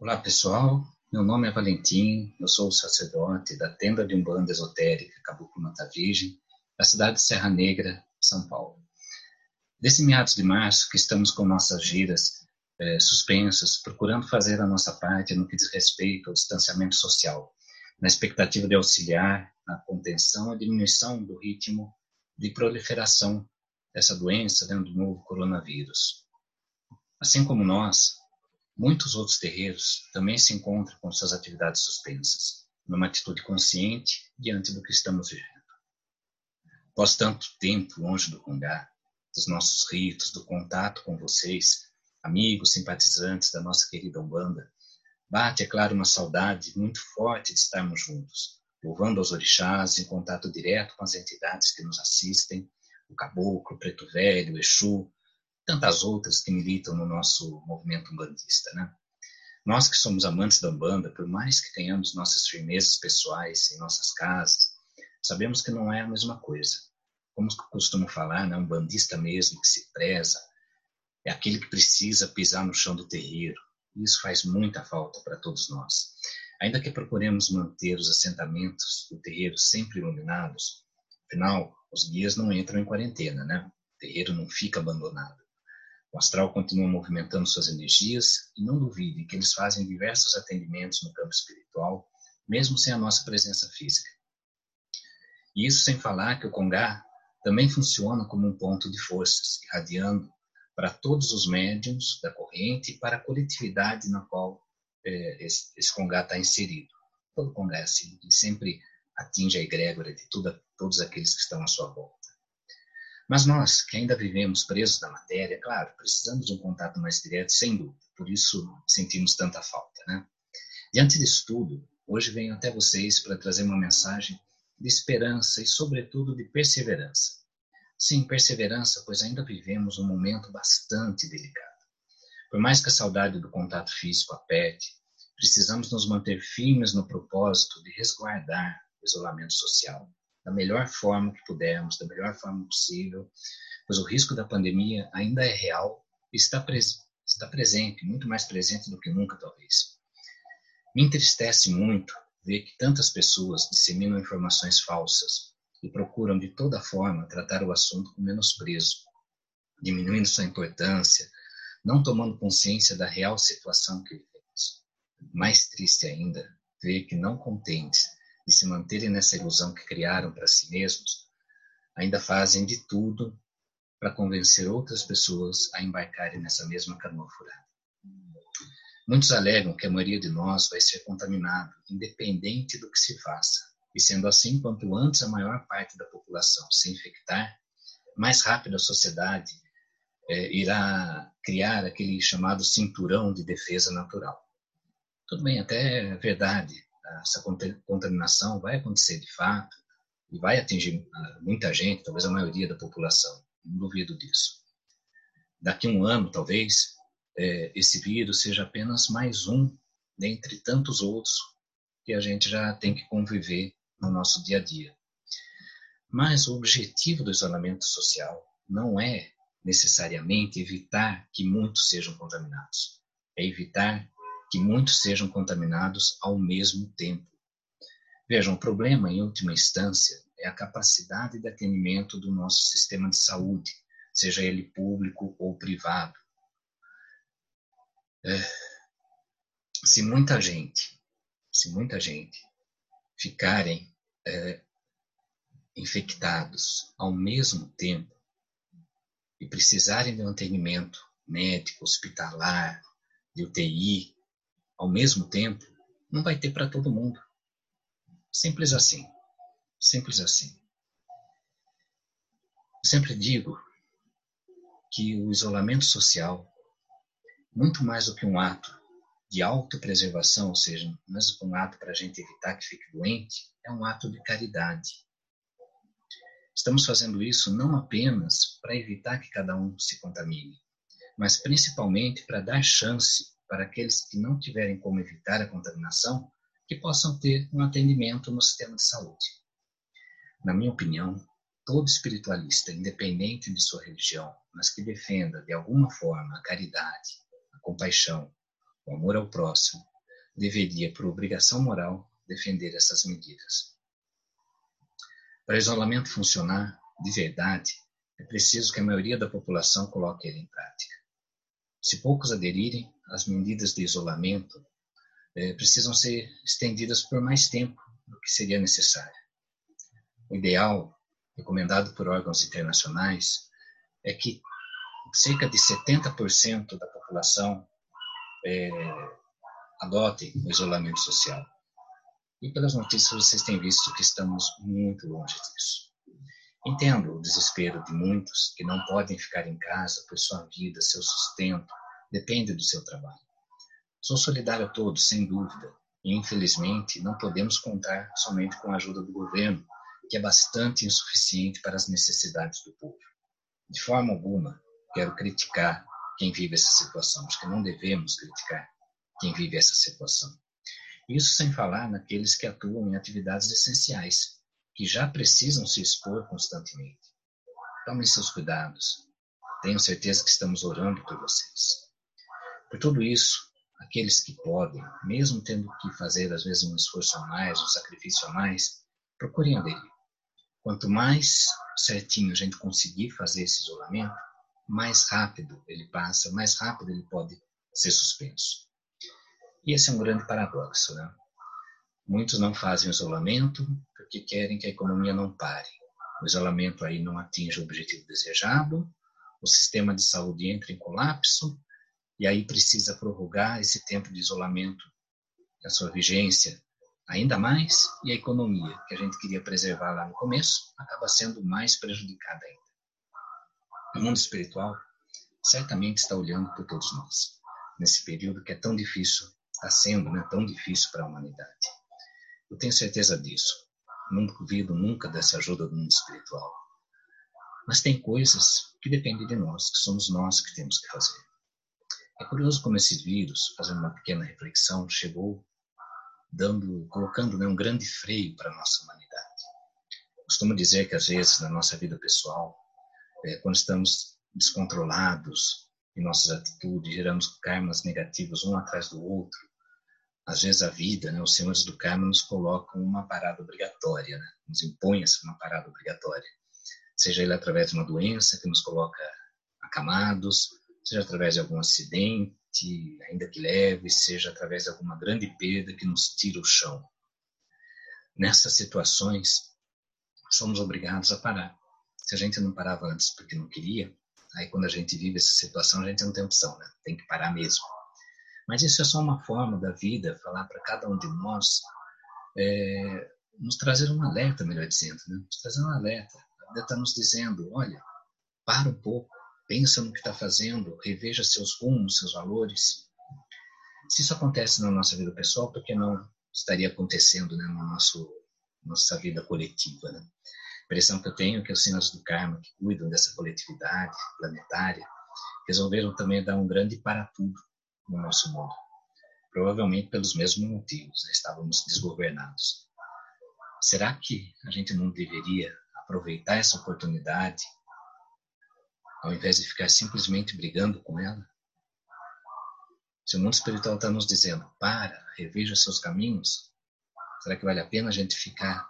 Olá pessoal, meu nome é Valentim, eu sou sacerdote da tenda de Umbanda Esotérica Caboclo Mata Virgem, da cidade de Serra Negra, São Paulo. Desde meados de março que estamos com nossas giras eh, suspensas, procurando fazer a nossa parte no que diz respeito ao distanciamento social, na expectativa de auxiliar na contenção e diminuição do ritmo de proliferação dessa doença dentro do novo coronavírus. Assim como nós, Muitos outros terreiros também se encontram com suas atividades suspensas, numa atitude consciente diante do que estamos vivendo. Após tanto tempo longe do Congá, dos nossos ritos, do contato com vocês, amigos, simpatizantes da nossa querida Umbanda, bate, é claro, uma saudade muito forte de estarmos juntos, louvando aos orixás, em contato direto com as entidades que nos assistem, o caboclo, o preto velho, o Exu, tantas outras que militam no nosso movimento umbandista, né? Nós que somos amantes da Umbanda, por mais que tenhamos nossas firmezas pessoais em nossas casas, sabemos que não é a mesma coisa. Como costumo falar, né, um bandista mesmo que se preza é aquele que precisa pisar no chão do terreiro. Isso faz muita falta para todos nós. Ainda que procuremos manter os assentamentos do terreiro sempre iluminados, afinal, os guias não entram em quarentena, né? O terreiro não fica abandonado. O astral continua movimentando suas energias e não duvide que eles fazem diversos atendimentos no campo espiritual, mesmo sem a nossa presença física. E isso sem falar que o Congá também funciona como um ponto de forças, irradiando para todos os médiums da corrente e para a coletividade na qual é, esse, Congá está inserido. Todo Congá é assim, ele sempre atinge a egrégora de todos aqueles que estão à sua volta. Mas nós, que ainda vivemos presos na matéria, claro, precisamos de um contato mais direto, sem dúvida. Por isso sentimos tanta falta, né? Diante disso tudo, hoje venho até vocês para trazer uma mensagem de esperança e, sobretudo, de perseverança. Sim, perseverança, pois ainda vivemos um momento bastante delicado. Por mais que a saudade do contato físico aperte, precisamos nos manter firmes no propósito de resguardar o isolamento social da melhor forma que pudermos, da melhor forma possível, pois o risco da pandemia ainda é real e está, pres está presente, muito mais presente do que nunca, talvez. Me entristece muito ver que tantas pessoas disseminam informações falsas e procuram de toda forma tratar o assunto com menosprezo, diminuindo sua importância, não tomando consciência da real situação que vivemos. Mais triste ainda, ver que não contentes e se manterem nessa ilusão que criaram para si mesmos, ainda fazem de tudo para convencer outras pessoas a embarcarem nessa mesma canoa furada. Muitos alegam que a maioria de nós vai ser contaminado, independente do que se faça. E sendo assim, quanto antes a maior parte da população se infectar, mais rápido a sociedade é, irá criar aquele chamado cinturão de defesa natural. Tudo bem, até é verdade essa contaminação vai acontecer de fato e vai atingir ah, muita gente, talvez a maioria da população, não duvido disso. Daqui a um ano, talvez, é, esse vírus seja apenas mais um dentre tantos outros que a gente já tem que conviver no nosso dia a dia. Mas o objetivo do isolamento social não é necessariamente evitar que muitos sejam contaminados, é evitar que muitos sejam contaminados ao mesmo tempo. Vejam, o problema, em última instância, é a capacidade de atendimento do nosso sistema de saúde, seja ele público ou privado. É, se muita gente, se muita gente ficarem é, infectados ao mesmo tempo e precisarem de um atendimento médico, hospitalar, de UTI, ao mesmo tempo, não vai ter para todo mundo. Simples assim. Simples assim. Eu sempre digo que o isolamento social, muito mais do que um ato de autopreservação, ou seja, mais do que um ato para a gente evitar que fique doente, é um ato de caridade. Estamos fazendo isso não apenas para evitar que cada um se contamine, mas principalmente para dar chance para aqueles que não tiverem como evitar a contaminação, que possam ter um atendimento no sistema de saúde. Na minha opinião, todo espiritualista, independente de sua religião, mas que defenda de alguma forma a caridade, a compaixão, o amor ao próximo, deveria, por obrigação moral, defender essas medidas. Para o isolamento funcionar de verdade, é preciso que a maioria da população coloque ele em prática. Se poucos aderirem, as medidas de isolamento é, precisam ser estendidas por mais tempo do que seria necessário. O ideal, recomendado por órgãos internacionais, é que cerca de 70% da população é, adote o isolamento social. E pelas notícias vocês têm visto que estamos muito longe disso. Entendo o desespero de muitos que não podem ficar em casa, pois sua vida, seu sustento, depende do seu trabalho. Sou solidário a todos, sem dúvida, e infelizmente não podemos contar somente com a ajuda do governo, que é bastante insuficiente para as necessidades do povo. De forma alguma quero criticar quem vive essa situação, acho que não devemos criticar quem vive essa situação. Isso sem falar naqueles que atuam em atividades essenciais, que já precisam se expor constantemente. Tomem seus cuidados. Tenho certeza que estamos orando por vocês. Por tudo isso, aqueles que podem, mesmo tendo que fazer às vezes um esforço a mais, um sacrifício a mais, procurem aderir. Quanto mais certinho a gente conseguir fazer esse isolamento, mais rápido ele passa, mais rápido ele pode ser suspenso. E esse é um grande paradoxo, né? Muitos não fazem isolamento porque querem que a economia não pare. O isolamento aí não atinge o objetivo desejado, o sistema de saúde entra em colapso e aí precisa prorrogar esse tempo de isolamento, a sua vigência ainda mais, e a economia, que a gente queria preservar lá no começo, acaba sendo mais prejudicada ainda. O mundo espiritual certamente está olhando por todos nós, nesse período que é tão difícil, está sendo né, tão difícil para a humanidade. Eu tenho certeza disso. Não duvido nunca dessa ajuda do mundo espiritual. Mas tem coisas que dependem de nós, que somos nós que temos que fazer. É curioso como esse vírus, fazendo uma pequena reflexão, chegou dando, colocando né, um grande freio para a nossa humanidade. Costumo dizer que às vezes na nossa vida pessoal, é, quando estamos descontrolados em nossas atitudes, geramos karmas negativos um atrás do outro, às vezes a vida, né, os senhores do karma nos colocam uma parada obrigatória, né, nos impõem uma parada obrigatória, seja ele através de uma doença que nos coloca acamados, seja através de algum acidente, ainda que leve, seja através de alguma grande perda que nos tira o chão. Nessas situações, somos obrigados a parar. Se a gente não parava antes porque não queria, aí quando a gente vive essa situação, a gente não tem opção, né? tem que parar mesmo. Mas isso é só uma forma da vida falar para cada um de nós, é, nos trazer um alerta, melhor dizendo, né? nos trazer um alerta. A vida está nos dizendo: olha, para um pouco, pensa no que está fazendo, reveja seus rumos, seus valores. Se isso acontece na nossa vida pessoal, por que não estaria acontecendo né, na nosso, nossa vida coletiva? Né? A impressão que eu tenho é que os sinais do karma, que cuidam dessa coletividade planetária, resolveram também dar um grande para tudo no nosso mundo. Provavelmente pelos mesmos motivos, né? estávamos desgovernados. Será que a gente não deveria aproveitar essa oportunidade ao invés de ficar simplesmente brigando com ela? Se o mundo espiritual está nos dizendo, para, reveja seus caminhos, será que vale a pena a gente ficar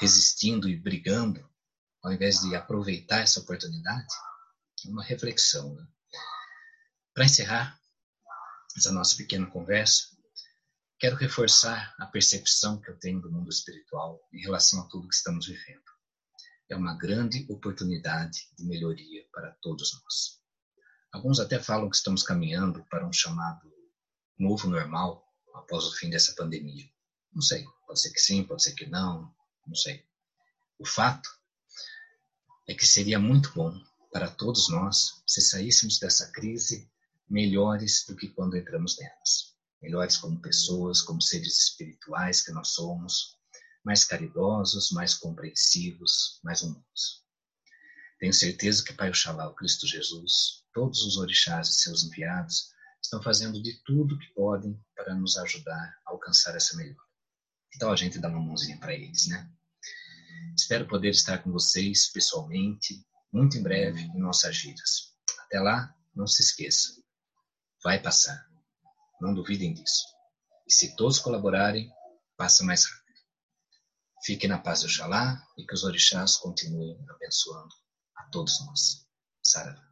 resistindo e brigando, ao invés de aproveitar essa oportunidade? É uma reflexão. Né? Para encerrar essa nossa pequena conversa, quero reforçar a percepção que eu tenho do mundo espiritual em relação a tudo que estamos vivendo é uma grande oportunidade de melhoria para todos nós. Alguns até falam que estamos caminhando para um chamado novo normal após o fim dessa pandemia. Não sei, pode ser que sim, pode ser que não, não sei. O fato é que seria muito bom para todos nós se saíssemos dessa crise melhores do que quando entramos nelas. Melhores como pessoas, como seres espirituais que nós somos, mais caridosos, mais compreensivos, mais humanos. Tenho certeza que Pai Oxalá, o Cristo Jesus, todos os orixás e seus enviados estão fazendo de tudo que podem para nos ajudar a alcançar essa melhora. Então a gente dá uma mãozinha para eles, né? Espero poder estar com vocês pessoalmente, muito em breve, em nossas giras. Até lá, não se esqueça, vai passar. Não duvidem disso. E se todos colaborarem, passa mais rápido. Fique na paz do Oxalá e que os orixás continuem abençoando a todos nós. Saravá.